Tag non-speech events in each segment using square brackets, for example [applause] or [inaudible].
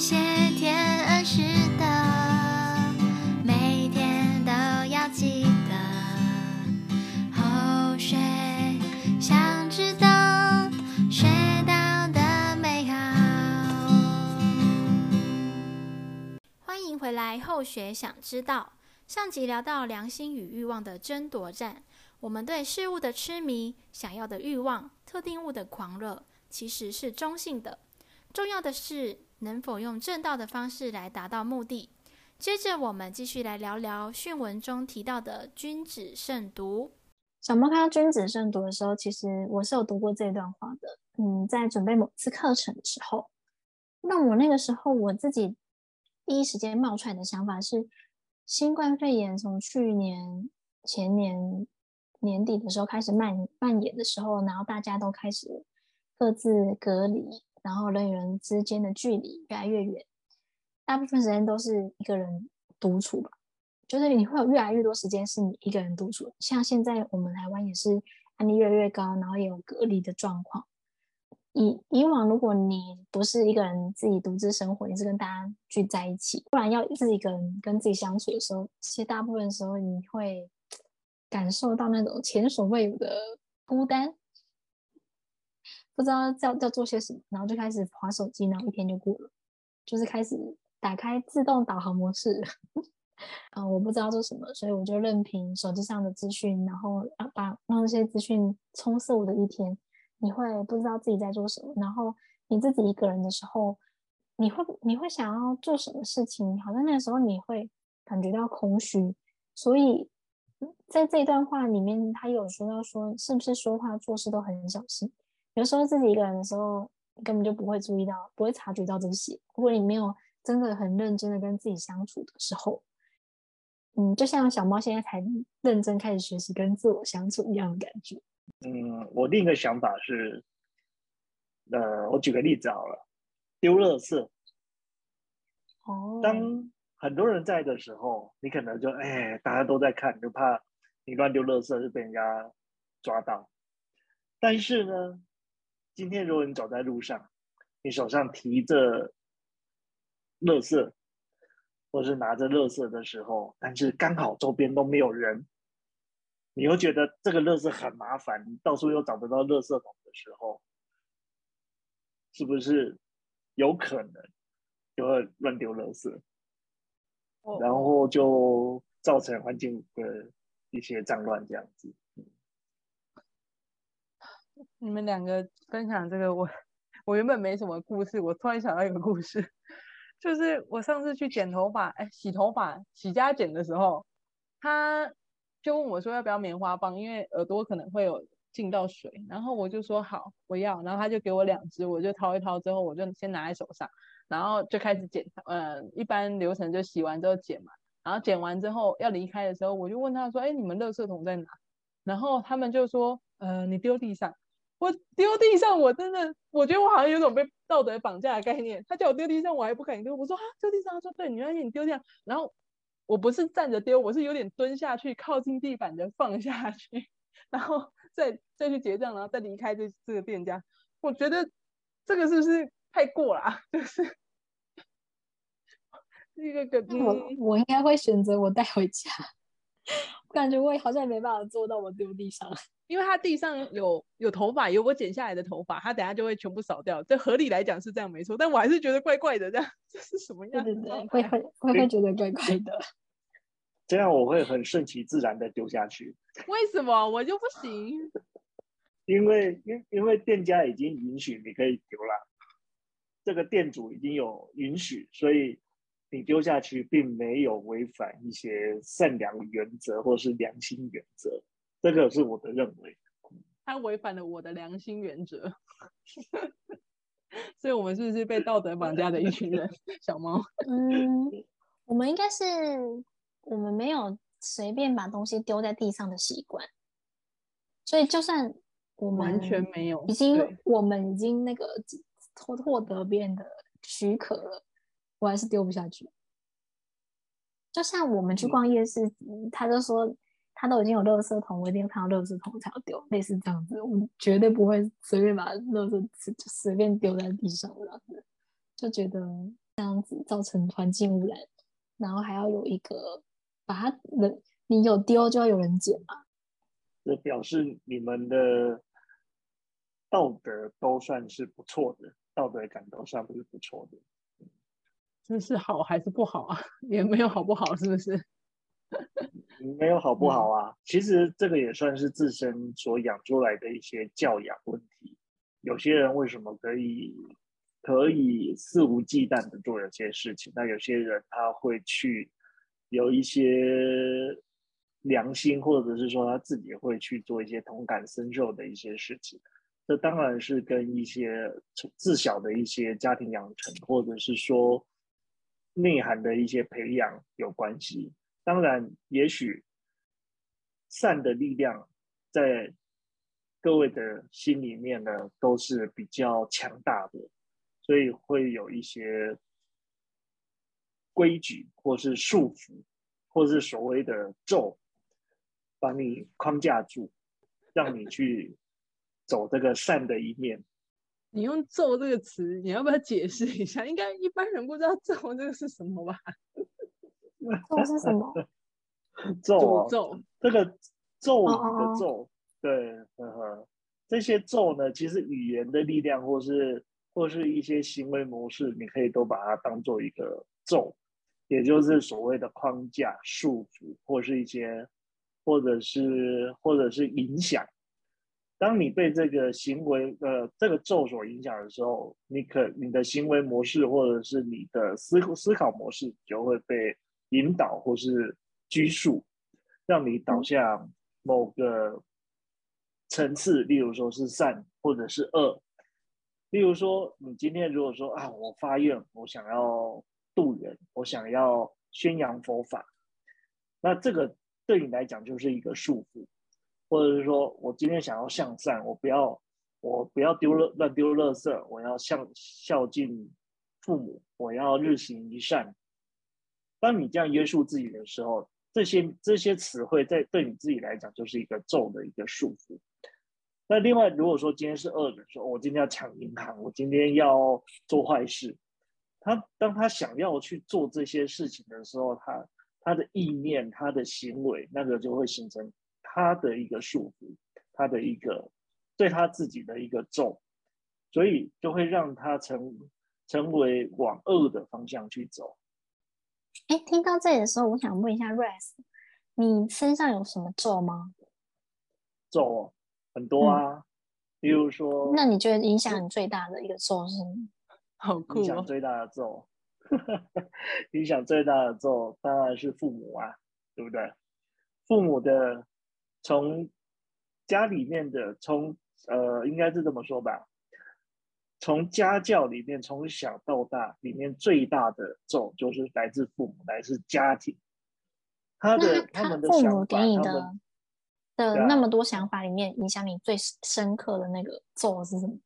谢天恩师的，每天都要记得。后学想知道，学到的美好。欢迎回来，后学想知道。上集聊到良心与欲望的争夺战，我们对事物的痴迷、想要的欲望、特定物的狂热，其实是中性的。重要的是能否用正道的方式来达到目的。接着，我们继续来聊聊训文中提到的“君子慎独”。小猫看到“君子慎独”的时候，其实我是有读过这段话的。嗯，在准备某次课程的时候，那我那个时候我自己第一时间冒出来的想法是。新冠肺炎从去年前年年底的时候开始蔓蔓延的时候，然后大家都开始各自隔离，然后人与人之间的距离越来越远，大部分时间都是一个人独处吧，就是你会有越来越多时间是你一个人独处。像现在我们台湾也是案例越来越高，然后也有隔离的状况。以以往，如果你不是一个人自己独自生活，你是跟大家聚在一起，不然要自己一个人跟自己相处的时候，其实大部分时候你会感受到那种前所未有的孤单，不知道要要做些什么，然后就开始划手机，然后一天就过了，就是开始打开自动导航模式，啊，[laughs] 我不知道做什么，所以我就任凭手机上的资讯，然后把让这些资讯充斥我的一天。你会不知道自己在做什么，然后你自己一个人的时候，你会你会想要做什么事情？好像那个时候你会感觉到空虚，所以在这段话里面，他有说到说，是不是说话做事都很小心？有时候自己一个人的时候，你根本就不会注意到，不会察觉到这些。如果你没有真的很认真的跟自己相处的时候，嗯，就像小猫现在才认真开始学习跟自我相处一样的感觉。嗯，我另一个想法是，呃，我举个例子好了，丢垃圾。哦。当很多人在的时候，你可能就哎，大家都在看，就怕你乱丢垃圾就被人家抓到。但是呢，今天如果你走在路上，你手上提着垃圾，或是拿着垃圾的时候，但是刚好周边都没有人。你又觉得这个垃圾很麻烦，你到处又找不到垃圾桶的时候，是不是有可能就会乱丢垃圾，然后就造成环境的一些脏乱这样子？你们两个分享这个，我我原本没什么故事，我突然想到一个故事，就是我上次去剪头发，哎，洗头发洗加剪的时候，他。就问我说要不要棉花棒，因为耳朵可能会有进到水，然后我就说好，我要，然后他就给我两支，我就掏一掏之后，我就先拿在手上，然后就开始剪，呃，一般流程就洗完之后剪嘛，然后剪完之后要离开的时候，我就问他说，哎，你们垃圾桶在哪？然后他们就说，呃，你丢地上，我丢地上，我真的，我觉得我好像有种被道德绑架的概念，他叫我丢地上，我还不敢丢，我说啊，丢地上，他说对，你愿意你丢地上，然后。我不是站着丢，我是有点蹲下去，靠近地板的放下去，然后再再去结账，然后再离开这这个店家。我觉得这个是不是太过了啊？[laughs] 就是 [laughs] 一个个，我我应该会选择我带回家。[laughs] 我感觉我也好像没办法做到我丢地上，因为他地上有有头发，有我剪下来的头发，他等下就会全部扫掉。这合理来讲是这样没错，但我还是觉得怪怪的，这样 [laughs] 这是什么样？对对对，会会会会觉得怪怪的。[laughs] 这样我会很顺其自然的丢下去。[laughs] 为什么我就不行？因为因因为店家已经允许你可以丢了，这个店主已经有允许，所以你丢下去并没有违反一些善良原则或是良心原则，这个是我的认为。他违反了我的良心原则，[laughs] 所以我们是不是被道德绑架的一群人？小猫，[laughs] 嗯，我们应该是。我们没有随便把东西丢在地上的习惯，所以就算我们完全没有，已经我们已经那个获获得别人的许可了，我还是丢不下去。就像我们去逛夜市，嗯、他就说他都已经有垃圾桶，我一定要看到垃圾桶才要丢，类似这样子，我绝对不会随便把垃圾就随便丢在地上这样子，就觉得这样子造成环境污染，然后还要有一个把它人，你有丢就要有人捡嘛。这表示你们的道德都算是不错的，道德感都算不是不错的。这是好还是不好啊？[laughs] 也没有好不好，是不是？没有好不好啊？其实这个也算是自身所养出来的一些教养问题。有些人为什么可以可以肆无忌惮的做有些事情？那有些人他会去有一些良心，或者是说他自己会去做一些同感深受的一些事情。这当然是跟一些自小的一些家庭养成，或者是说内涵的一些培养有关系。当然，也许善的力量在各位的心里面呢，都是比较强大的，所以会有一些规矩，或是束缚，或是所谓的咒，把你框架住，让你去走这个善的一面。[laughs] 你用“咒”这个词，你要不要解释一下？应该一般人不知道“咒”这个是什么吧？咒是什么？[laughs] 咒、哦、咒，这个咒语的咒，哦、对，呵呵，这些咒呢，其实语言的力量，或是或是一些行为模式，你可以都把它当做一个咒，也就是所谓的框架、束缚，或是一些，或者是或者是影响。当你被这个行为呃这个咒所影响的时候，你可你的行为模式，或者是你的思思考模式，就会被。引导或是拘束，让你导向某个层次，例如说是善或者是恶。例如说，你今天如果说啊，我发愿，我想要度人，我想要宣扬佛法，那这个对你来讲就是一个束缚，或者是说我今天想要向善，我不要我不要丢了乱丢垃圾，我要向孝敬父母，我要日行一善。当你这样约束自己的时候，这些这些词汇在对你自己来讲就是一个咒的一个束缚。那另外，如果说今天是恶人，说我今天要抢银行，我今天要做坏事，他当他想要去做这些事情的时候，他他的意念、他的行为，那个就会形成他的一个束缚，他的一个对他自己的一个咒，所以就会让他成成为往恶的方向去走。哎，听到这里的时候，我想问一下 Rex，你身上有什么咒吗？咒很多啊，嗯、比如说，那你觉得影响你最大的一个咒是什么？好酷、哦！影响最大的咒，[laughs] 影响最大的咒当然是父母啊，对不对？父母的从家里面的从呃，应该是这么说吧。从家教里面，从小到大里面最大的咒就是来自父母，来自家庭。他的他，他们的父母给你的的那么多想法里面，影响你最深刻的那个咒是什么？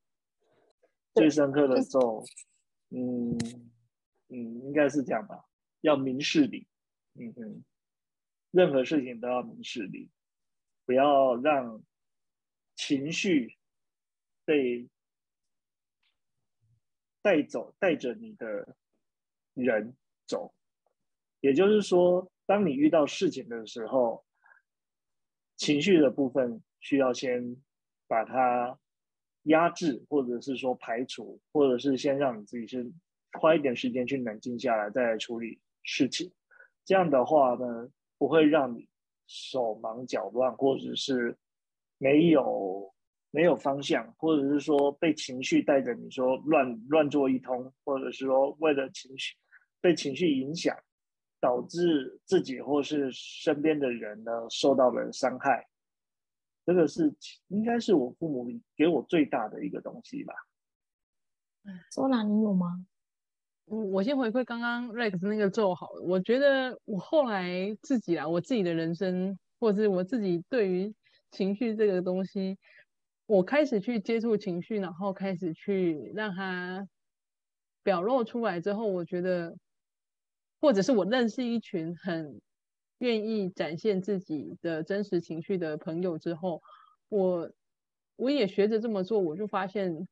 最深刻的咒，嗯嗯，应该是这样吧，要明事理。嗯哼，任何事情都要明事理，不要让情绪被。带走带着你的人走，也就是说，当你遇到事情的时候，情绪的部分需要先把它压制，或者是说排除，或者是先让你自己先花一点时间去冷静下来，再来处理事情。这样的话呢，不会让你手忙脚乱，或者是没有。没有方向，或者是说被情绪带着你说乱乱做一通，或者是说为了情绪被情绪影响，导致自己或是身边的人呢受到了伤害。这个是应该是我父母给我最大的一个东西吧。周兰，你有吗？我，我先回馈刚刚 Rex 那个咒好了。我觉得我后来自己啊，我自己的人生，或者是我自己对于情绪这个东西。我开始去接触情绪，然后开始去让它表露出来之后，我觉得，或者是我认识一群很愿意展现自己的真实情绪的朋友之后，我我也学着这么做，我就发现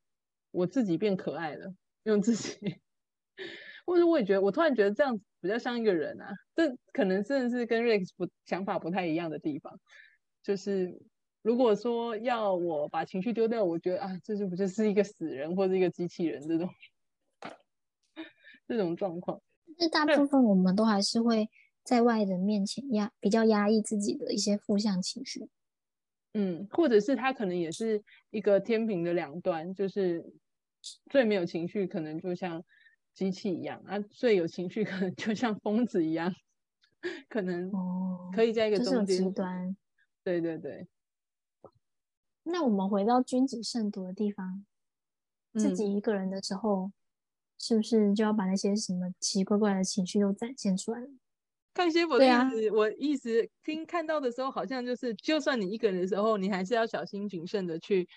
我自己变可爱了，用自己，[laughs] 或者我也觉得，我突然觉得这样子比较像一个人啊，这可能真的是跟 Rex 不想法不太一样的地方。就是如果说要我把情绪丢掉，我觉得啊，这就不就是一个死人或者一个机器人这种 [laughs] 这种状况。那大部分我们都还是会在外人面前压比较压抑自己的一些负向情绪。嗯，或者是他可能也是一个天平的两端，就是最没有情绪，可能就像机器一样啊；最有情绪，可能就像疯子一样，[laughs] 可能可以在一个中间、哦、极端。对对对。那我们回到君子慎独的地方，自己一个人的时候，嗯、是不是就要把那些什么奇奇怪怪的情绪都展现出来了？看先佛的意思，啊、我意思听看到的时候，好像就是，就算你一个人的时候，你还是要小心谨慎的去。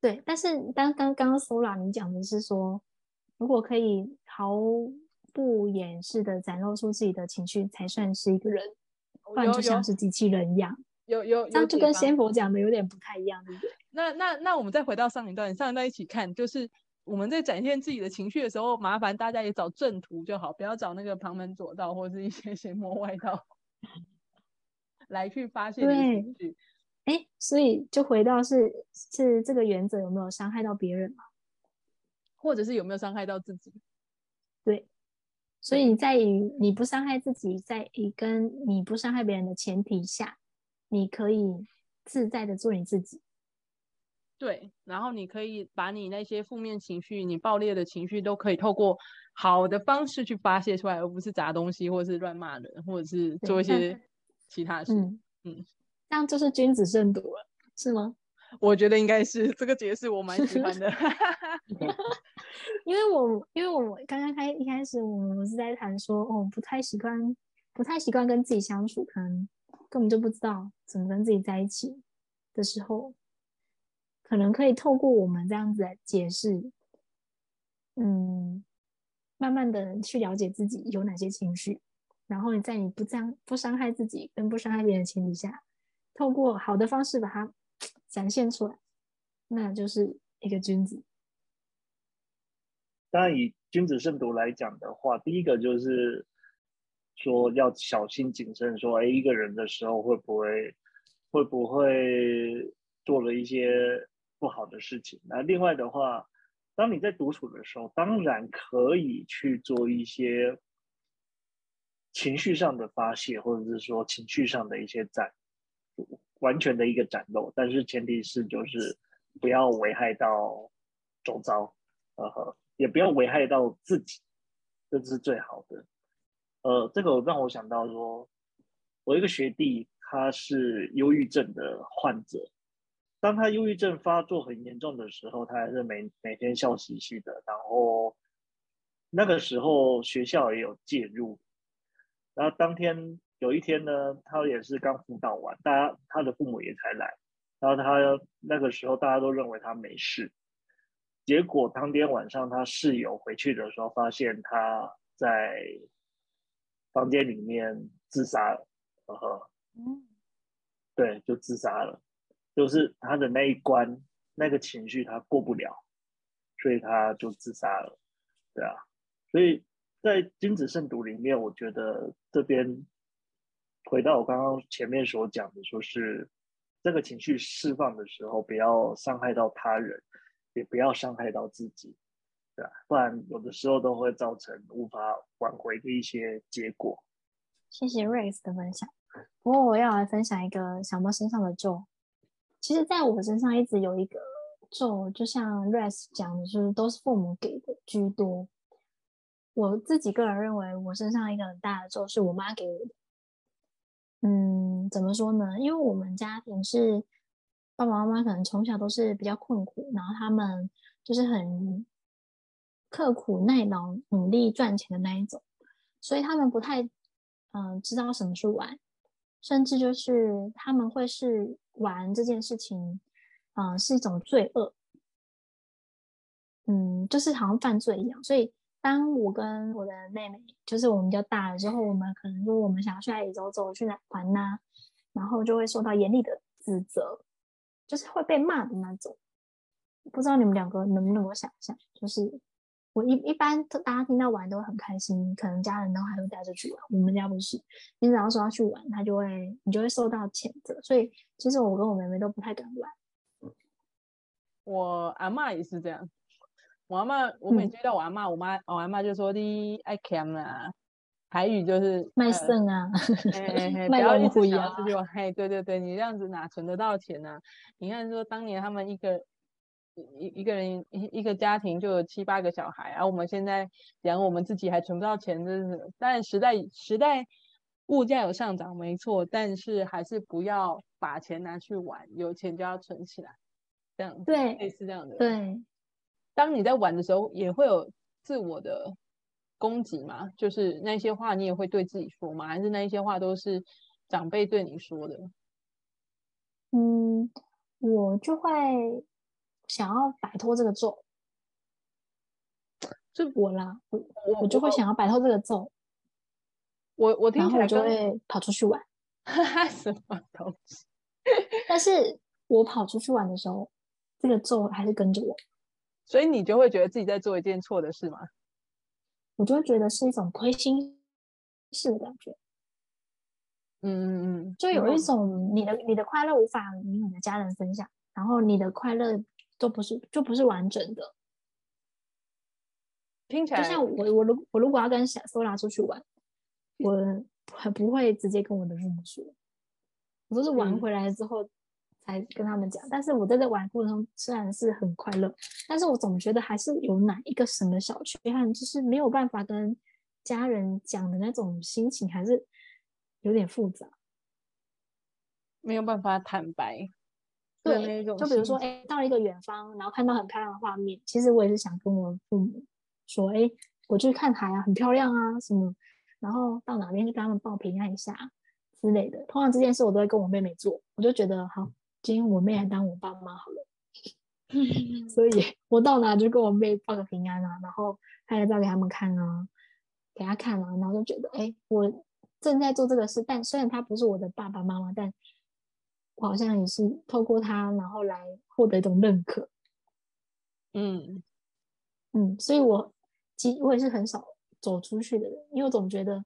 对，但是当刚刚 Sora 你讲的是说，如果可以毫不掩饰的展露出自己的情绪，才算是一个人，不然就像是机器人一样。有有，那，就跟仙佛讲的有点不太一样，对不对？那那那我们再回到上一段，上一段一起看，就是。我们在展现自己的情绪的时候，麻烦大家也找正途就好，不要找那个旁门左道或是一些邪魔外道 [laughs] 来去发泄情绪。哎，所以就回到是是这个原则有没有伤害到别人嘛？或者是有没有伤害到自己？对，所以你在于你不伤害自己，在于跟你不伤害别人的前提下，你可以自在的做你自己。对，然后你可以把你那些负面情绪、你爆裂的情绪，都可以透过好的方式去发泄出来，而不是砸东西，或者是乱骂人，或者是做一些其他事。嗯，嗯，这样就是君子慎独了，是吗？我觉得应该是这个解释，我蛮喜欢的。[laughs] [laughs] 因为我因为我刚刚开一开始，我们是在谈说，哦，不太习惯，不太习惯跟自己相处，可能根本就不知道怎么跟自己在一起的时候。可能可以透过我们这样子来解释，嗯，慢慢的去了解自己有哪些情绪，然后你在你不伤不伤害自己跟不伤害别人的前提下，透过好的方式把它 [tsk] 展现出来，那就是一个君子。当然，以君子慎独来讲的话，第一个就是说要小心谨慎，说哎，一个人的时候会不会会不会做了一些。不好的事情。那另外的话，当你在独处的时候，当然可以去做一些情绪上的发泄，或者是说情绪上的一些展，完全的一个展露。但是前提是就是不要危害到周遭，呃，也不要危害到自己，这是最好的。呃，这个让我想到说，我一个学弟他是忧郁症的患者。当他忧郁症发作很严重的时候，他还是每每天笑嘻嘻的。然后那个时候学校也有介入。然后当天有一天呢，他也是刚辅导完，大家他的父母也才来。然后他那个时候大家都认为他没事，结果当天晚上他室友回去的时候，发现他在房间里面自杀了。呵呵，嗯，对，就自杀了。就是他的那一关，那个情绪他过不了，所以他就自杀了，对啊。所以在君子慎独里面，我觉得这边回到我刚刚前面所讲的，说是这个情绪释放的时候，不要伤害到他人，也不要伤害到自己，对，不然有的时候都会造成无法挽回的一些结果。谢谢 Rex 的分享。不过我要来分享一个小猫身上的咒。其实，在我身上一直有一个咒，就像 Rex 讲的，就是都是父母给的居多。我自己个人认为，我身上一个很大的咒是我妈给我的。嗯，怎么说呢？因为我们家庭是爸爸妈妈可能从小都是比较困苦，然后他们就是很刻苦耐劳、努力赚钱的那一种，所以他们不太嗯、知道什么是玩。甚至就是他们会是玩这件事情，嗯、是一种罪恶，嗯，就是好像犯罪一样。所以当我跟我的妹妹，就是我们比较大了之后，我们可能说我们想要去哪里走走，去哪玩呐、然后就会受到严厉的指责，就是会被骂的那种。不知道你们两个能不能够想象，就是我一一般大家听到玩都会很开心，可能家人都还会带着去玩。我们家不是，你只要说要去玩，他就会你就会受到谴责。所以其实我跟我妹妹都不太敢玩。我阿妈也是这样，我阿妈我每次遇到我阿妈，嗯、我妈我阿妈就说你爱看啊，台语就是卖肾啊，[laughs] 不要一直想出去玩。嘿，对对对，你这样子哪存得到钱呢、啊？你看说当年他们一个。一一个人一一个家庭就有七八个小孩，而、啊、我们现在养我们自己还存不到钱，真是。但时代时代物价有上涨，没错，但是还是不要把钱拿去玩，有钱就要存起来，这样对，类似这样的。对，当你在玩的时候，也会有自我的攻击嘛？就是那些话你也会对自己说吗？还是那一些话都是长辈对你说的？嗯，我就会。想要摆脱这个咒，就我啦，我我，就会想要摆脱这个咒。我我听起来就会跑出去玩，[laughs] 什么东西？但是我跑出去玩的时候，这个咒还是跟着我，所以你就会觉得自己在做一件错的事吗？我就会觉得是一种亏心事的感觉。嗯嗯嗯，就有一种你的你的快乐无法与你的家人分享，然后你的快乐。都不是，就不是完整的。听起来就像我，我如我如果要跟小 Sola 出去玩，我很不会直接跟我的父母说，我都是玩回来之后才跟他们讲。嗯、但是我在这玩过程中虽然是很快乐，但是我总觉得还是有哪一个什么小缺憾，就是没有办法跟家人讲的那种心情，还是有点复杂，没有办法坦白。对，就比如说，哎，到了一个远方，然后看到很漂亮的画面，其实我也是想跟我父母说，哎，我去看海啊，很漂亮啊，什么，然后到哪边去跟他们报平安一下之类的。通常这件事我都会跟我妹妹做，我就觉得好，今天我妹来当我爸妈好了，[laughs] 所以我到哪就跟我妹报个平安啊，然后拍个照给他们看啊，给他看啊，然后就觉得，哎，我正在做这个事，但虽然他不是我的爸爸妈妈，但。我好像也是透过他，然后来获得一种认可。嗯嗯，所以我其实我也是很少走出去的人，因为我总觉得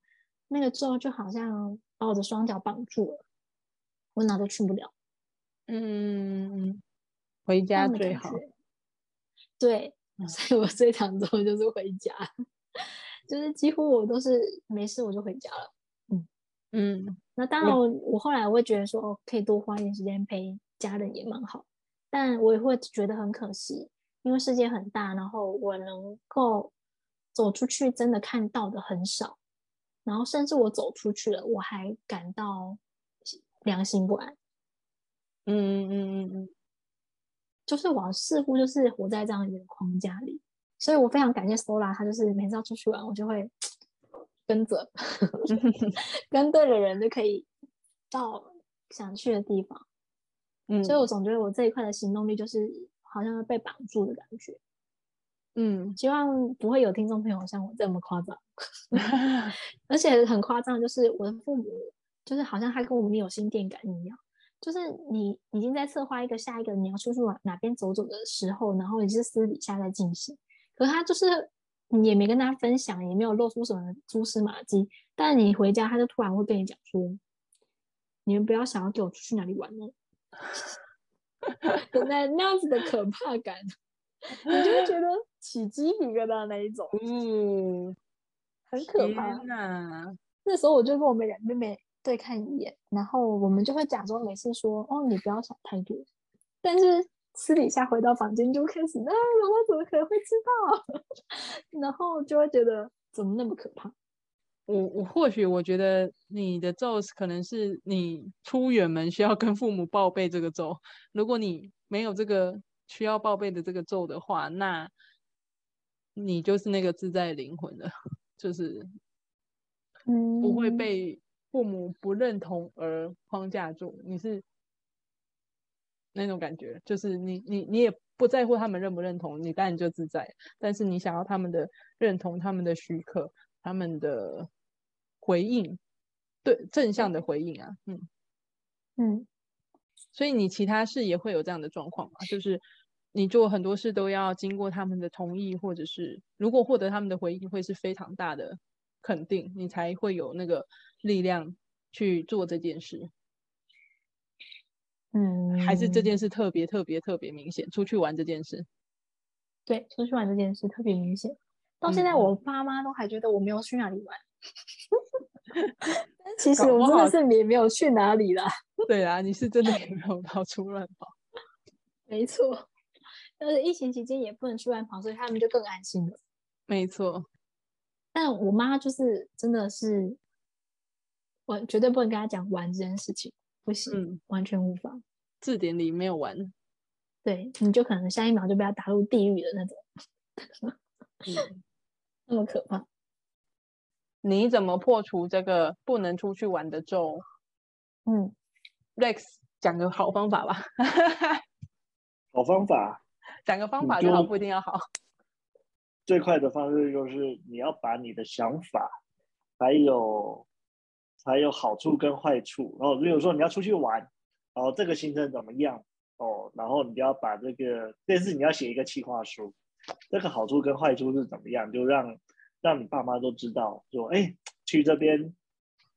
那个咒就好像把我的双脚绑住了，我哪都去不了。嗯，回家最好。对，[laughs] 所以我最常做的就是回家，[laughs] 就是几乎我都是没事我就回家了。嗯嗯。那当然，我后来我会觉得说，哦，可以多花一点时间陪家人也蛮好，但我也会觉得很可惜，因为世界很大，然后我能够走出去真的看到的很少，然后甚至我走出去了，我还感到良心不安。嗯嗯嗯嗯，就是我似乎就是活在这样一个框架里，所以我非常感谢 Sola，他就是每次要出去玩，我就会。跟着，[laughs] 跟对的人就可以到想去的地方。[laughs] 嗯，所以我总觉得我这一块的行动力就是好像被绑住的感觉。嗯，希望不会有听众朋友像我这么夸张，[laughs] 而且很夸张，就是我的父母，就是好像他跟我们有心电感应一样，就是你已经在策划一个下一个你要出去往哪边走走的时候，然后你是私底下在进行，可他就是。你也没跟他分享，也没有露出什么蛛丝马迹，但你回家，他就突然会跟你讲说：“你们不要想要给我出去哪里玩哦。[laughs] ”现在那样子的可怕感，你就会觉得起鸡皮疙瘩那一种，嗯，很可怕。那那时候我就跟我们两妹妹对看一眼，然后我们就会假装没事说：“哦，你不要想太多。”但是。私底下回到房间就开始，那、啊、妈妈怎么可能会知道？[laughs] 然后就会觉得怎么那么可怕？我我或许我觉得你的咒可能是你出远门需要跟父母报备这个咒。如果你没有这个需要报备的这个咒的话，那你就是那个自在灵魂了，就是不会被父母不认同而框架住。你是。那种感觉就是你你你也不在乎他们认不认同你，当然就自在。但是你想要他们的认同、他们的许可、他们的回应，对正向的回应啊，嗯嗯。所以你其他事也会有这样的状况嘛？就是你做很多事都要经过他们的同意，或者是如果获得他们的回应，会是非常大的肯定，你才会有那个力量去做这件事。嗯，还是这件事特别特别特别明显，出去玩这件事。对，出去玩这件事特别明显。到现在，我爸妈都还觉得我没有去哪里玩。[laughs] 其实我真的是也没有去哪里啦。对啊，你是真的也没有到处乱跑。[laughs] 没错，但是疫情期间也不能去乱跑，所以他们就更安心了。没错。[laughs] 但我妈就是真的是，我绝对不能跟她讲玩这件事情。不行，嗯、完全无法。字典里没有玩，对，你就可能下一秒就被他打入地狱的那种，[laughs] 嗯、[laughs] 那么可怕。你怎么破除这个不能出去玩的咒？嗯，[laughs] Rex 讲个好方法吧。好方法，讲个方法就好，不一定要好。最快的方式就是你要把你的想法，还有。还有好处跟坏处，然后比如说你要出去玩，然后这个行程怎么样？哦，然后你就要把这个，但是你要写一个企划书，这个好处跟坏处是怎么样，就让让你爸妈都知道，说哎，去这边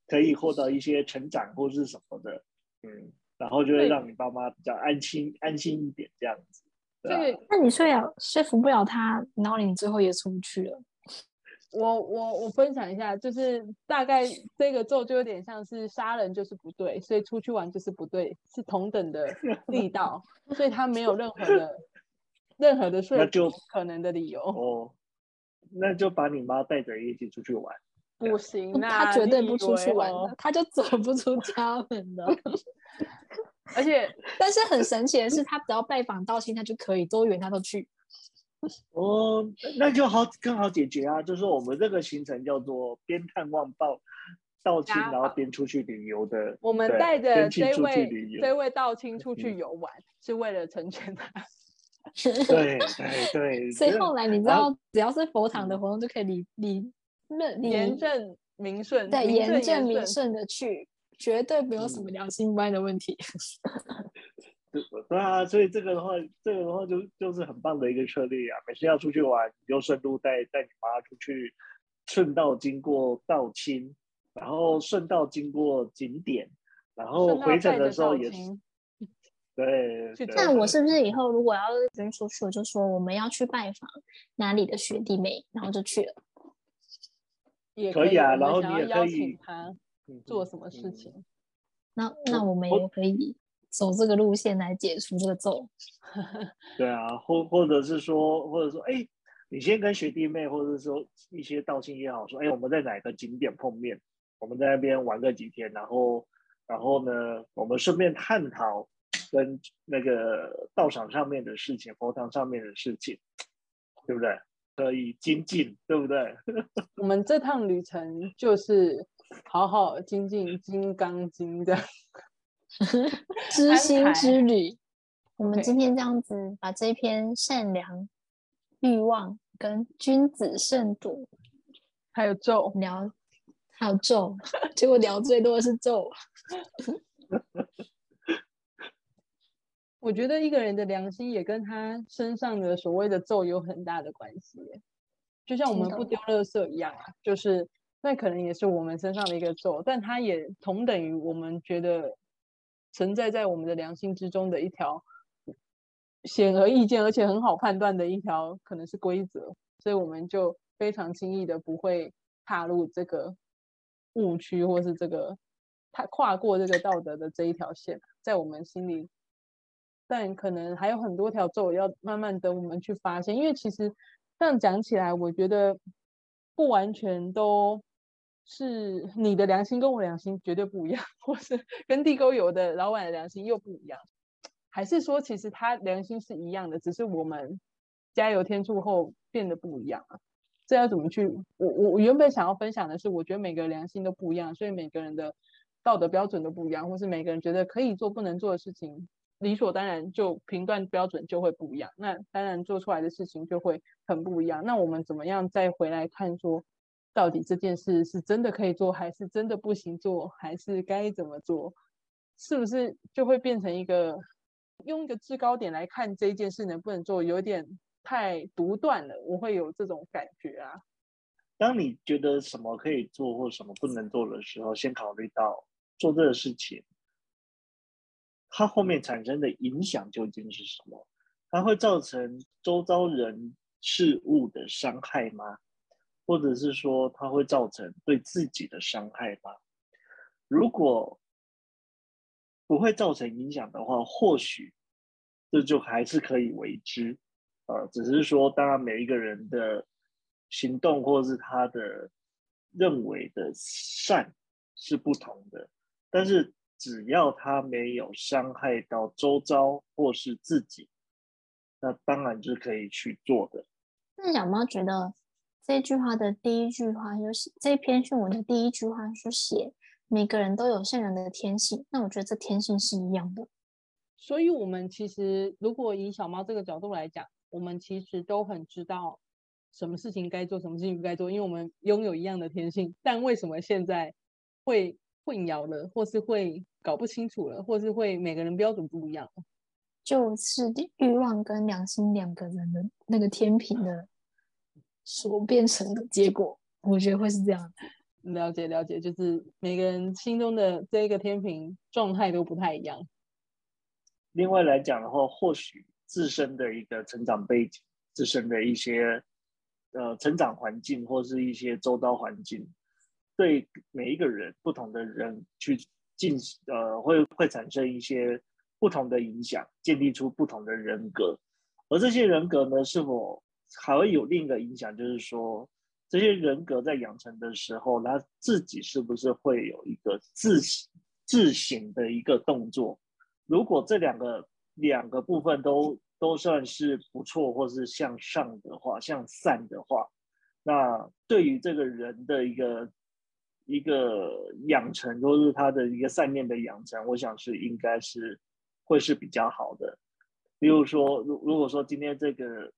可以获得一些成长或是什么的，嗯，然后就会让你爸妈比较安心安心一点这样子。对啊，那你说了说服不了他，然后你最后也出不去了。我我我分享一下，就是大概这个咒就有点像是杀人就是不对，所以出去玩就是不对，是同等的力道，[laughs] 所以他没有任何的任何的 [laughs] 说服可能的理由。哦，那就把你妈带着一起出去玩。不行，那他绝对不出去玩，他就走不出家门的。[laughs] 而且，但是很神奇的是，他只要拜访道亲，他就可以多远他都去。[laughs] 哦，那就好，更好解决啊！就是我们这个行程叫做边探望道道清，然后边出去旅游的。我们带着这位这位道清出去游玩，嗯、是为了成全他。[laughs] 对对 [laughs] 对。所以后来你知道，只要是佛堂的活动，就可以理理那严正名顺，对，严正名顺的去，绝对没有什么良心歪的问题。嗯对啊，所以这个的话，这个的话就就是很棒的一个策略啊！每次要出去玩，你就顺路带带你妈出去，顺道经过道清，然后顺道经过景点，然后回程的时候也是。对。那我是不是以后如果要跟出去，我就说我们要去拜访哪里的学弟妹，然后就去了。也可以啊，然后你也可以他做什么事情。嗯嗯、那那我们也可以。走这个路线来解除这个咒，[laughs] 对啊，或或者是说，或者说，哎，你先跟学弟妹，或者是说一些道亲也好，说，哎，我们在哪个景点碰面，我们在那边玩个几天，然后，然后呢，我们顺便探讨跟那个道场上面的事情，佛堂上面的事情，对不对？可以精进，对不对？[laughs] 我们这趟旅程就是好好精进《金刚经》的。[laughs] 知心之旅，我们今天这样子把这篇善良、欲望跟君子慎独，还有咒聊，还有咒，结果聊最多的是咒。[laughs] 我觉得一个人的良心也跟他身上的所谓的咒有很大的关系，就像我们不丢垃圾一样啊，就是那可能也是我们身上的一个咒，但它也同等于我们觉得。存在在我们的良心之中的一条显而易见，而且很好判断的一条，可能是规则，所以我们就非常轻易的不会踏入这个误区，或是这个他跨过这个道德的这一条线，在我们心里。但可能还有很多条咒要慢慢等我们去发现，因为其实这样讲起来，我觉得不完全都。是你的良心跟我良心绝对不一样，[laughs] 或是跟地沟油的老板的良心又不一样，还是说其实他良心是一样的，只是我们加油添醋后变得不一样啊？这要怎么去？我我原本想要分享的是，我觉得每个良心都不一样，所以每个人的道德标准都不一样，或是每个人觉得可以做不能做的事情，理所当然就评断标准就会不一样，那当然做出来的事情就会很不一样。那我们怎么样再回来看说？到底这件事是真的可以做，还是真的不行做，还是该怎么做？是不是就会变成一个用一个制高点来看这一件事能不能做，有点太独断了，我会有这种感觉啊。当你觉得什么可以做或什么不能做的时候，先考虑到做这个事情，它后面产生的影响究竟是什么？它会造成周遭人事物的伤害吗？或者是说，它会造成对自己的伤害吧？如果不会造成影响的话，或许这就还是可以为之。呃，只是说，当然每一个人的行动或是他的认为的善是不同的，但是只要他没有伤害到周遭或是自己，那当然是可以去做的。那小猫觉得这句话的第一句话就是这篇训文的第一句话是写每个人都有善良的天性，那我觉得这天性是一样的。所以，我们其实如果以小猫这个角度来讲，我们其实都很知道。什么事情该做，什么事情不该做，因为我们拥有一样的天性，但为什么现在会混淆了，或是会搞不清楚了，或是会每个人标准不一样？就是欲望跟良心两个人的那个天平的所变成的结果，我觉得会是这样。了解了解，就是每个人心中的这一个天平状态都不太一样。另外来讲的话，或许自身的一个成长背景，自身的一些。呃，成长环境或是一些周遭环境，对每一个人不同的人去进行，呃，会会产生一些不同的影响，建立出不同的人格。而这些人格呢，是否还会有另一个影响？就是说，这些人格在养成的时候，他自己是不是会有一个自自省的一个动作？如果这两个两个部分都都算是不错，或是向上的话，向善的话，那对于这个人的一个一个养成，或是他的一个善念的养成，我想是应该是会是比较好的。比如说，如如果说今天这个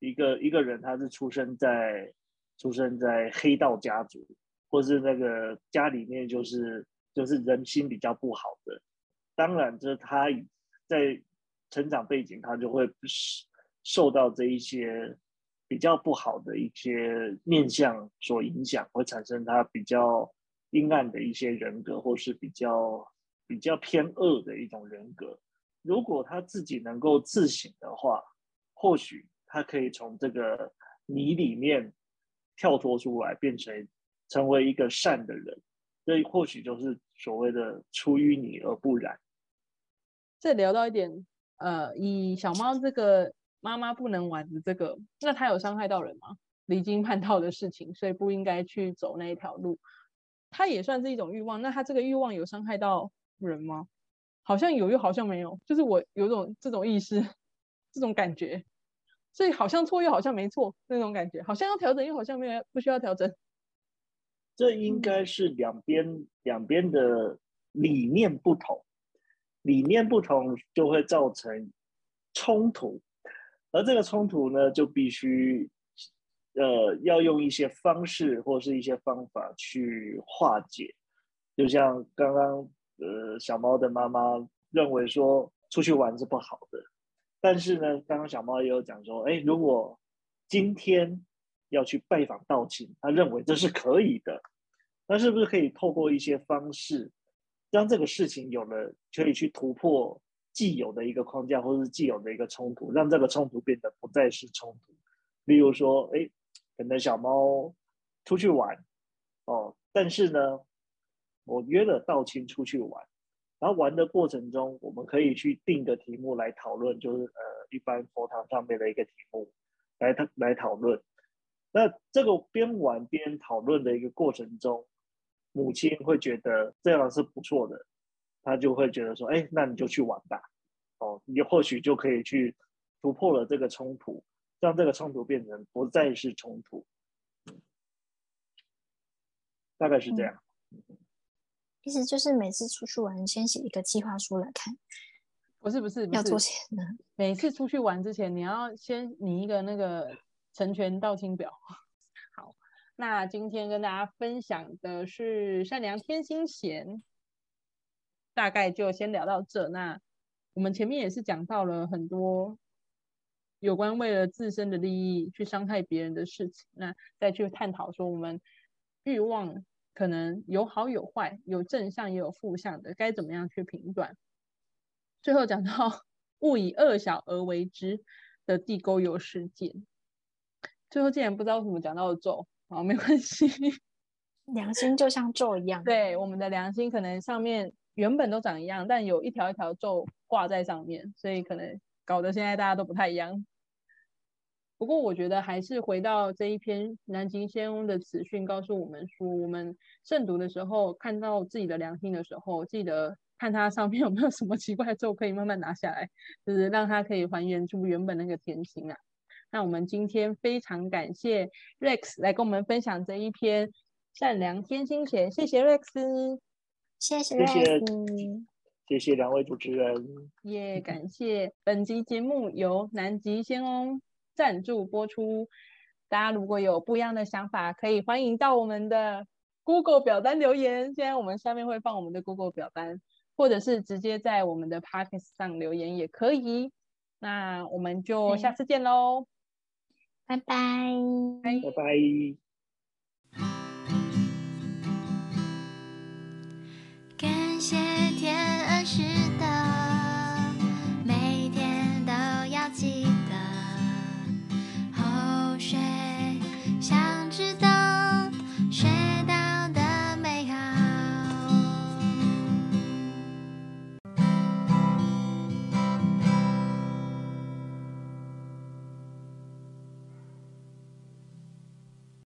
一个一个人他是出生在出生在黑道家族，或是那个家里面就是就是人心比较不好的，当然就是他在。成长背景，他就会受到这一些比较不好的一些面相所影响，会产生他比较阴暗的一些人格，或是比较比较偏恶的一种人格。如果他自己能够自省的话，或许他可以从这个泥里面跳脱出来，变成成为一个善的人。这或许就是所谓的出淤泥而不染。再聊到一点。呃，以小猫这个妈妈不能玩的这个，那他有伤害到人吗？离经叛道的事情，所以不应该去走那一条路。他也算是一种欲望，那他这个欲望有伤害到人吗？好像有，又好像没有。就是我有种这种意识，[laughs] 这种感觉，所以好像错，又好像没错那种感觉，好像要调整，又好像没有，不需要调整。[laughs] 这应该是两边两边的理念不同。理念不同就会造成冲突，而这个冲突呢，就必须呃要用一些方式或是一些方法去化解。就像刚刚呃小猫的妈妈认为说出去玩是不好的，但是呢，刚刚小猫也有讲说，哎，如果今天要去拜访道亲，他认为这是可以的，那是不是可以透过一些方式？让这个事情有了可以去突破既有的一个框架，或者是既有的一个冲突，让这个冲突变得不再是冲突。例如说，哎，可能小猫出去玩，哦，但是呢，我约了道亲出去玩，然后玩的过程中，我们可以去定个题目来讨论，就是呃，一般佛堂上面的一个题目来来讨论。那这个边玩边讨论的一个过程中。母亲会觉得这样是不错的，她就会觉得说：“哎，那你就去玩吧，哦，你或许就可以去突破了这个冲突，让这个冲突变成不再是冲突。”大概是这样。嗯，意思就是每次出去玩，先写一个计划书来看。不是不是，不是，要做些呢。[laughs] 每次出去玩之前，你要先拟一个那个成全道清表。好那今天跟大家分享的是善良天心贤，大概就先聊到这。那我们前面也是讲到了很多有关为了自身的利益去伤害别人的事情，那再去探讨说我们欲望可能有好有坏，有正向也有负向的，该怎么样去评断？最后讲到勿以恶小而为之的地沟油事件，最后竟然不知道为什么讲到了咒，好，没关系，[laughs] 良心就像咒一样，对，我们的良心可能上面原本都长一样，但有一条一条咒挂在上面，所以可能搞得现在大家都不太一样。不过我觉得还是回到这一篇南极仙翁的词训，告诉我们说，我们慎读的时候，看到自己的良心的时候，记得看它上面有没有什么奇怪的咒，可以慢慢拿下来，就是让它可以还原出原本那个天心啊。那我们今天非常感谢 Rex 来跟我们分享这一篇善良天心写，谢谢 Rex，谢谢 Rex，谢谢两位主持人，也、yeah, 感谢本集节目由南极仙翁。赞助播出，大家如果有不一样的想法，可以欢迎到我们的 Google 表单留言。现在我们下面会放我们的 Google 表单，或者是直接在我们的 Podcast 上留言也可以。那我们就下次见喽，拜拜，拜拜。